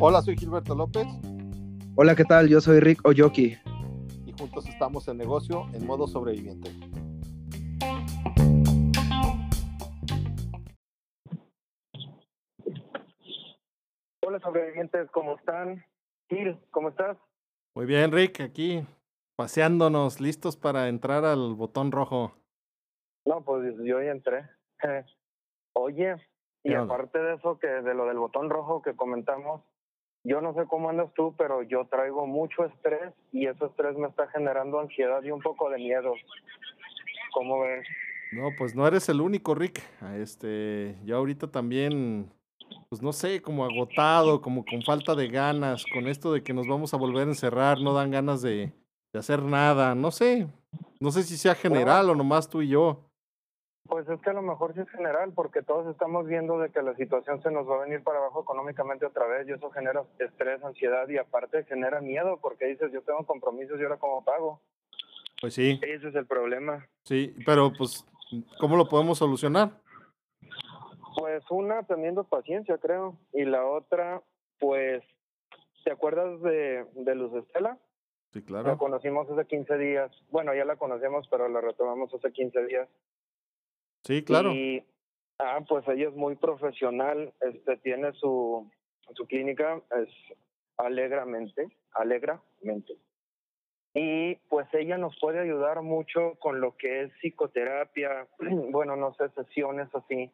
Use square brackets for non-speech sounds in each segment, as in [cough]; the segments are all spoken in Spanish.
Hola, soy Gilberto López. Hola, ¿qué tal? Yo soy Rick Oyoki. Y juntos estamos en negocio en modo sobreviviente. Hola, sobrevivientes, ¿cómo están? Gil, ¿cómo estás? Muy bien, Rick, aquí paseándonos, listos para entrar al botón rojo. No, pues yo ya entré. [laughs] Oye, y aparte de eso, que de lo del botón rojo que comentamos, yo no sé cómo andas tú, pero yo traigo mucho estrés y ese estrés me está generando ansiedad y un poco de miedo. ¿Cómo ves? No, pues no eres el único, Rick. Este, yo ahorita también, pues no sé, como agotado, como con falta de ganas, con esto de que nos vamos a volver a encerrar, no dan ganas de, de hacer nada, no sé. No sé si sea general o nomás tú y yo. Pues es que a lo mejor sí es general, porque todos estamos viendo de que la situación se nos va a venir para abajo económicamente otra vez y eso genera estrés, ansiedad y aparte genera miedo porque dices, yo tengo compromisos y ahora cómo pago. Pues sí. Ese es el problema. Sí, pero pues, ¿cómo lo podemos solucionar? Pues una, teniendo paciencia, creo. Y la otra, pues, ¿te acuerdas de, de Luz Estela? Sí, claro. La conocimos hace 15 días. Bueno, ya la conocemos, pero la retomamos hace 15 días. Sí, claro. Y, ah, pues ella es muy profesional, este, tiene su, su clínica, es alegramente, alegramente. Y pues ella nos puede ayudar mucho con lo que es psicoterapia, [clears throat] bueno, no sé, sesiones así.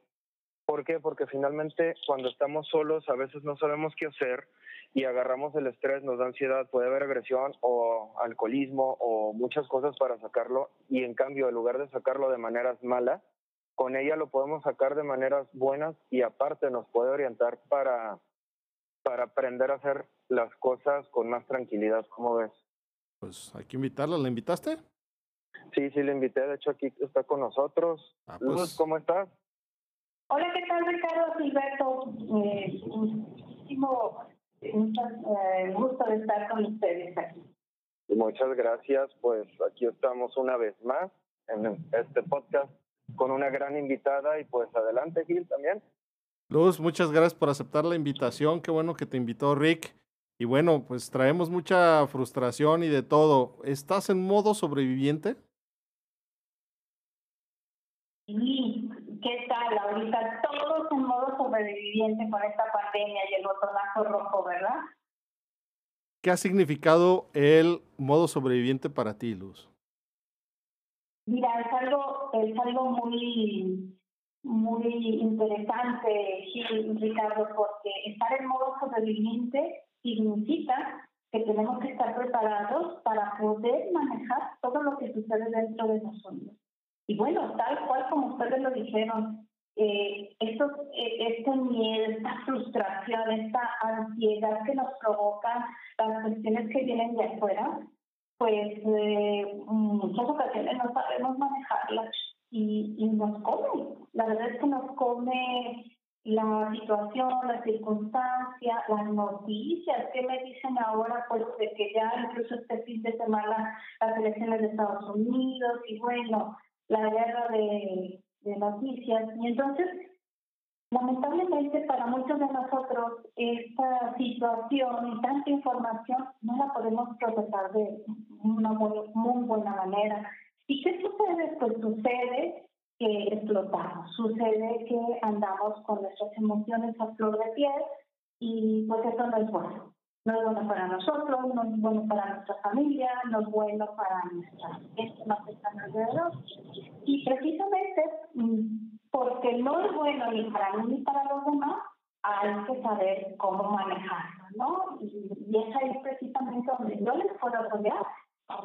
¿Por qué? Porque finalmente cuando estamos solos a veces no sabemos qué hacer y agarramos el estrés, nos da ansiedad, puede haber agresión o alcoholismo o muchas cosas para sacarlo y en cambio en lugar de sacarlo de maneras malas, con ella lo podemos sacar de maneras buenas y aparte nos puede orientar para, para aprender a hacer las cosas con más tranquilidad, ¿cómo ves? Pues hay que invitarla, ¿la invitaste? Sí, sí, la invité, de hecho aquí está con nosotros. Ah, Luz, pues. ¿cómo estás? Hola, ¿qué tal, Ricardo Gilberto? Eh, muchísimo eh, gusto de estar con ustedes aquí. Muchas gracias, pues aquí estamos una vez más en este podcast con una gran invitada y pues adelante Gil también. Luz, muchas gracias por aceptar la invitación, qué bueno que te invitó Rick. Y bueno, pues traemos mucha frustración y de todo. ¿Estás en modo sobreviviente? Sí, ¿qué tal? Ahorita todos en modo sobreviviente con esta pandemia y el botonazo rojo, ¿verdad? ¿Qué ha significado el modo sobreviviente para ti, Luz? Mira, es algo, es algo muy, muy interesante, Gil, Ricardo, porque estar en modo sobreviviente significa que tenemos que estar preparados para poder manejar todo lo que sucede dentro de nosotros. Y bueno, tal cual como ustedes lo dijeron, eh, esto, este miedo, esta frustración, esta ansiedad que nos provocan las cuestiones que vienen de afuera, pues eh, muchas ocasiones no sabemos manejarlas y, y nos come. La verdad es que nos come la situación, la circunstancia, las noticias. ¿Qué me dicen ahora? Pues de que ya incluso este fin de semana las elecciones de Estados Unidos y bueno, la guerra de, de noticias. Y entonces, lamentablemente para muchos de nosotros, esta situación y tanta información no la podemos procesar de una muy, buena manera. ¿Y qué sucede? Pues sucede que explotamos, sucede que andamos con nuestras emociones a flor de piel y pues eso no es bueno. No es bueno para nosotros, no es bueno para nuestra familia, no es bueno para nuestra gente más que están alrededor. Y precisamente porque no es bueno ni para mí ni para los demás, hay que saber cómo manejarlo, ¿no? Y, y es ahí precisamente donde yo les puedo apoyar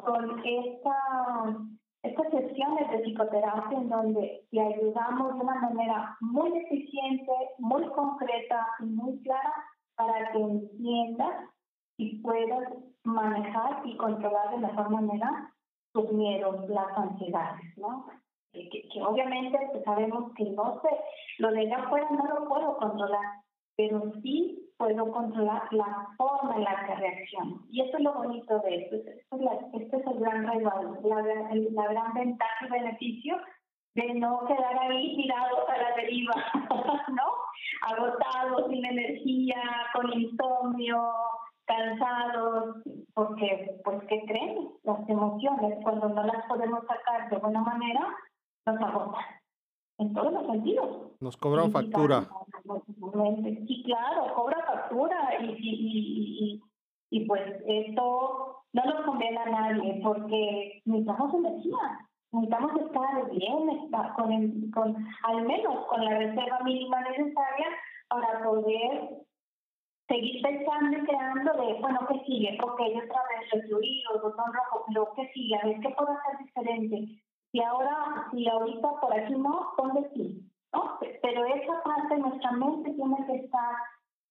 con esta estas sesiones de psicoterapia en donde te ayudamos de una manera muy eficiente, muy concreta y muy clara para que entiendas y puedas manejar y controlar de mejor manera tus miedos, las ansiedades, ¿no? Que, que obviamente pues, sabemos que no sé, lo de allá afuera no lo puedo controlar, pero sí puedo controlar la forma en la que reacciono. Y eso es lo bonito de esto. Esto es la, este es el gran regalo, la, la gran ventaja y beneficio de no quedar ahí tirado a la deriva, [laughs] ¿no? sin energía, con insomnio, cansados, porque, pues, ¿qué creen? Las emociones, cuando no las podemos sacar de buena manera, nos agotan, en todos los sentidos. Nos cobran factura. Sí, claro, cobra factura y, y, y, y, pues esto no nos conviene a nadie porque necesitamos energía, necesitamos estar bien, estar con, el, con al menos con la reserva mínima necesaria para poder seguir pensando y creando de, bueno, ¿qué sigue? Ok, otra vez el fluido, botón rojo, pero ¿qué sigue? A ver, ¿qué puedo hacer diferente? Si ahora, si ahorita por aquí no, ¿dónde sí? ¿No? Pero esa parte de nuestra mente tiene que estar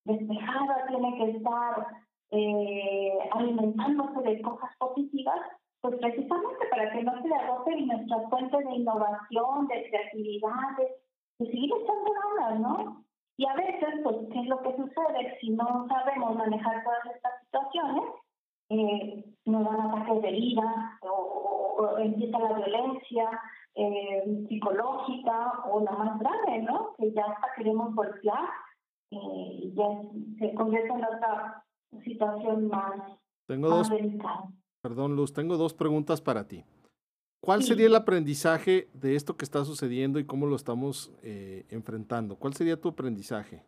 despejada, tiene que estar eh, alimentándose de cosas positivas, pues precisamente para que no se le agote nuestra fuente de innovación, de creatividad, de, de seguir echando ganas, ¿no? Y a veces, pues, ¿qué es lo que sucede? Si no sabemos manejar todas estas situaciones, eh, dan ataques de ira o, empieza la violencia eh, psicológica o la más grave, ¿no? Que ya hasta queremos golpear eh, y ya se convierte en otra situación más, tengo dos, delicada. Perdón, Luz, tengo dos preguntas para ti. ¿Cuál sería el aprendizaje de esto que está sucediendo y cómo lo estamos eh, enfrentando? ¿Cuál sería tu aprendizaje?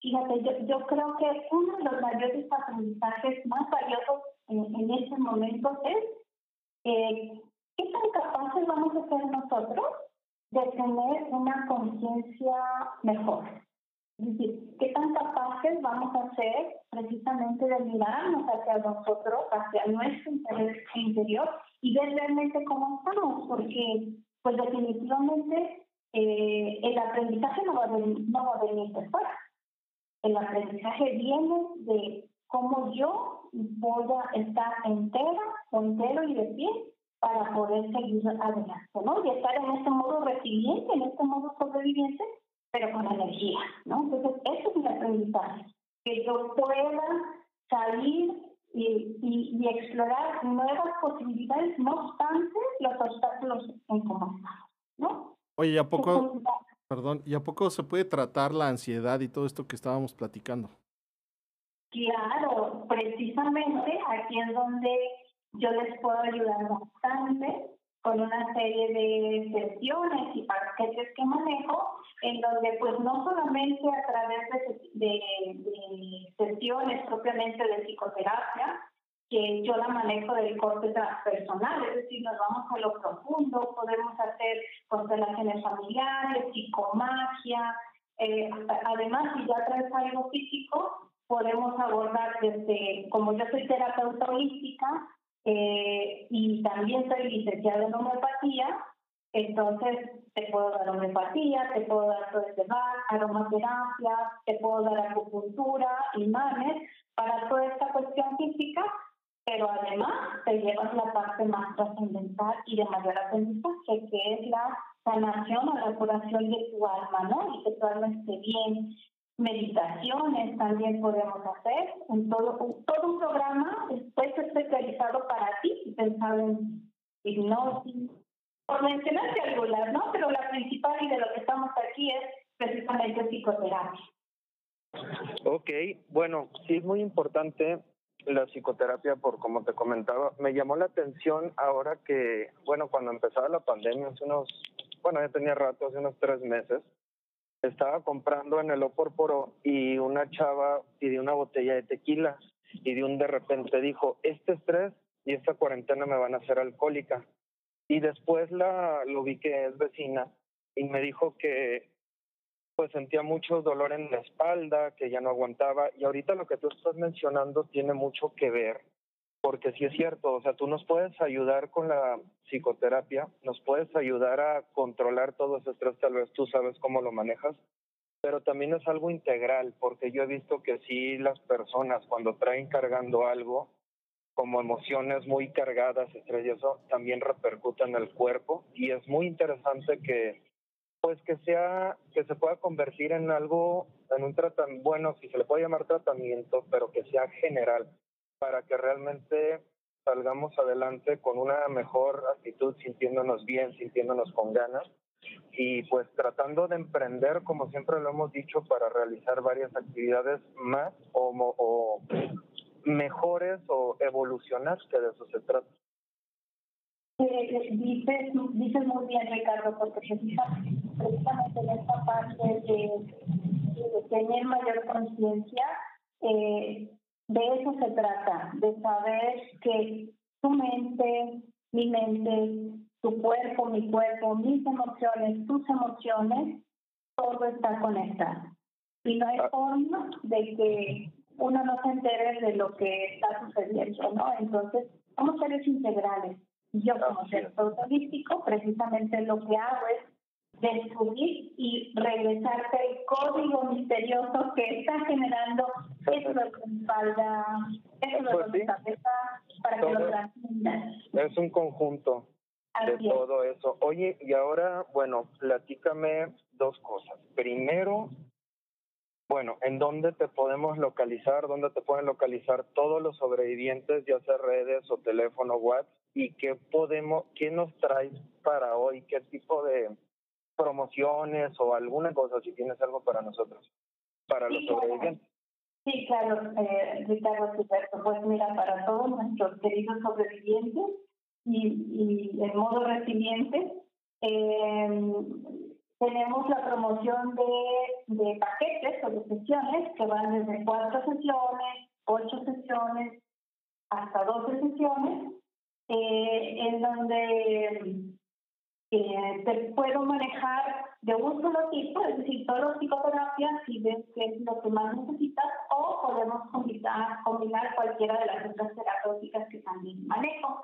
Fíjate, yo, yo creo que uno de los mayores aprendizajes más valiosos en, en este momento es eh, qué tan capaces vamos a ser nosotros de tener una conciencia mejor. Es decir, qué tan capaces vamos a ser precisamente de mirarnos hacia nosotros, hacia nuestro interior y ver realmente cómo estamos, porque pues definitivamente eh, el aprendizaje no va, a venir, no va a venir de fuera. El aprendizaje viene de cómo yo voy a estar entera o entero y de pie para poder seguir adelante, ¿no? Y estar en este modo resiliente, en este modo sobreviviente, pero con energía, ¿no? Entonces, eso es mi aprendizaje, que yo pueda salir y, y, y, explorar nuevas posibilidades, no obstante los obstáculos en cómo ¿no? Oye, ¿y a poco, perdón, ¿y a poco se puede tratar la ansiedad y todo esto que estábamos platicando? Claro, precisamente aquí es donde yo les puedo ayudar bastante con una serie de sesiones y paquetes que manejo, en donde pues no solamente a través de, de, sesiones propiamente de psicoterapia, que yo la manejo del corte transpersonal, es decir, nos vamos a lo profundo, podemos hacer constelaciones familiares, psicomagia, eh, además si ya traes algo físico, podemos abordar desde, como yo soy terapeuta holística, eh, y también soy licenciada en homeopatía, entonces te puedo dar homeopatía, te puedo dar de bar, aromaterapia, te puedo dar acupuntura, imanes, para toda esta cuestión física, pero además te llevas la parte más trascendental y de mayor aprendizaje, que es la sanación o la curación de tu alma, ¿no? Y que tu alma esté bien, meditaciones también podemos hacer, un todo, un, todo un programa después especializado para ti, pensado en hipnosis, por mencionarte algunas, ¿no? Pero la principal y de lo que estamos aquí es precisamente psicoterapia. Ok, bueno, sí es muy importante la psicoterapia por como te comentaba. Me llamó la atención ahora que, bueno, cuando empezaba la pandemia, hace unos, bueno, ya tenía rato, hace unos tres meses, estaba comprando en el Oporporo y una chava pidió una botella de tequila y de un de repente dijo, este estrés y esta cuarentena me van a hacer alcohólica. Y después la lo vi que es vecina y me dijo que pues sentía mucho dolor en la espalda, que ya no aguantaba. Y ahorita lo que tú estás mencionando tiene mucho que ver porque sí es cierto, o sea, tú nos puedes ayudar con la psicoterapia, nos puedes ayudar a controlar todo ese estrés, tal vez tú sabes cómo lo manejas, pero también es algo integral, porque yo he visto que sí las personas cuando traen cargando algo, como emociones muy cargadas, estrés y eso, también repercuten en el cuerpo. Y es muy interesante que pues que sea que se pueda convertir en algo en un tratamiento bueno si se le puede llamar tratamiento pero que sea general para que realmente salgamos adelante con una mejor actitud, sintiéndonos bien, sintiéndonos con ganas, y pues tratando de emprender, como siempre lo hemos dicho, para realizar varias actividades más o, o mejores o evolucionar, que de eso se trata. Eh, dices, dices muy bien, Ricardo, porque precisamente en esta parte de, tener mayor conciencia, eh, de eso se trata, de saber que tu mente, mi mente, tu cuerpo, mi cuerpo, mis emociones, tus emociones, todo está conectado. Y no hay ah. forma de que uno no se entere de lo que está sucediendo, ¿no? Entonces, somos seres integrales. Yo como ser holístico, precisamente lo que hago es descubrir y regresarte el código misterioso que está generando eso lo que espalda, eso lo pues cabeza para que lo trasciendas. Es un conjunto de todo eso. Oye, y ahora, bueno, platícame dos cosas. Primero, bueno, ¿en dónde te podemos localizar? ¿Dónde te pueden localizar todos los sobrevivientes, ya sea redes o teléfono, WhatsApp? ¿Y qué podemos, qué nos traes para hoy? ¿Qué tipo de promociones o alguna cosa, si tienes algo para nosotros, para los sobrevivientes? Sí, claro, eh, Ricardo, Pues mira, para todos nuestros queridos sobrevivientes y, y en modo resiliente, eh, tenemos la promoción de, de paquetes o de sesiones que van desde cuatro sesiones, ocho sesiones, hasta doce sesiones, eh, en donde eh, te puedo manejar de un solo tipo, es decir, todas las psicoterapias si ves que es lo que más necesitas, o podemos combinar, combinar cualquiera de las otras terapéuticas que también manejo.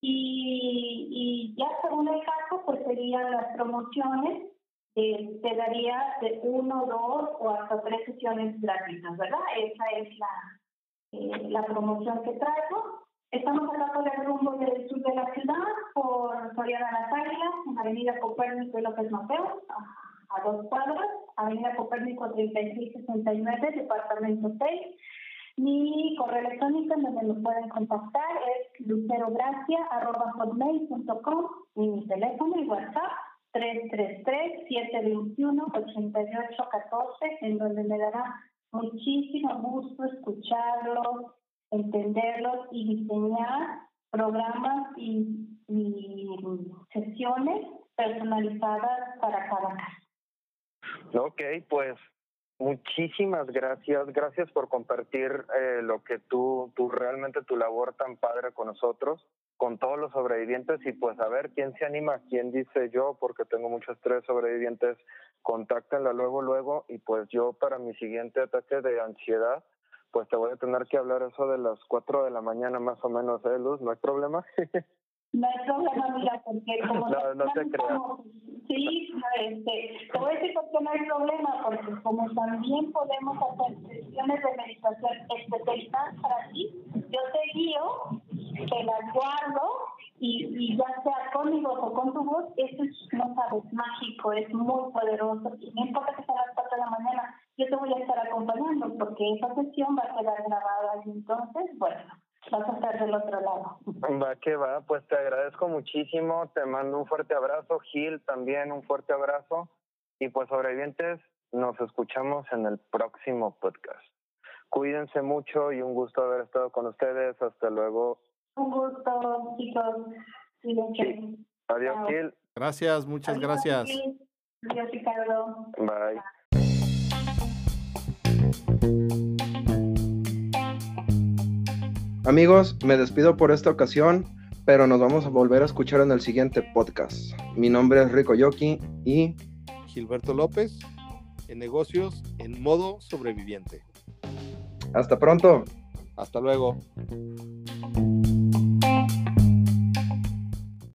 Y, y ya según el caso, pues serían las promociones eh, te daría de uno, dos o hasta tres sesiones gratuitas, ¿verdad? Esa es la, eh, la promoción que traigo. Estamos acá por el rumbo del sur de la ciudad, por Soriana Las Águilas, en Avenida Copérnico y López Mateo, a, dos cuadras, Avenida Copérnico 3669, Departamento 6. Mi correo electrónico en donde me pueden contactar es lucerogracia.com y mi teléfono y WhatsApp 333-721-8814, en donde me dará muchísimo gusto escucharlos, entenderlos y diseñar programas y, sesiones personalizadas para cada caso. Ok, pues muchísimas gracias. Gracias por compartir eh, lo que tú, tú realmente tu labor tan padre con nosotros con todos los sobrevivientes y pues a ver quién se anima, quién dice yo, porque tengo muchos tres sobrevivientes, contáctenla luego, luego y pues yo para mi siguiente ataque de ansiedad, pues te voy a tener que hablar eso de las cuatro de la mañana más o menos, ¿eh, Luz? ¿No hay problema? [laughs] No hay problema, mira, porque [laughs] como... No, no te creas. Sí, este, te voy a decir por qué no hay problema, porque como también podemos hacer sesiones de meditación especializadas para ti, yo te guío te las guardo y, y ya sea conmigo o con tu voz, eso es, no sabes, mágico, es muy poderoso. Y no importa que sea a las 4 de la mañana, yo te voy a estar acompañando porque esa sesión va a quedar grabada y entonces, bueno, vas a estar del otro lado. Va que va, pues te agradezco muchísimo, te mando un fuerte abrazo, Gil también un fuerte abrazo y pues sobrevivientes, nos escuchamos en el próximo podcast. Cuídense mucho y un gusto haber estado con ustedes. Hasta luego. Un gusto, chicos. Sí. Adiós, Gil. Gracias, muchas gracias. Adiós, Ricardo. Bye. Amigos, me despido por esta ocasión, pero nos vamos a volver a escuchar en el siguiente podcast. Mi nombre es Rico Yoki y Gilberto López, en negocios en modo sobreviviente. Hasta pronto. Hasta luego.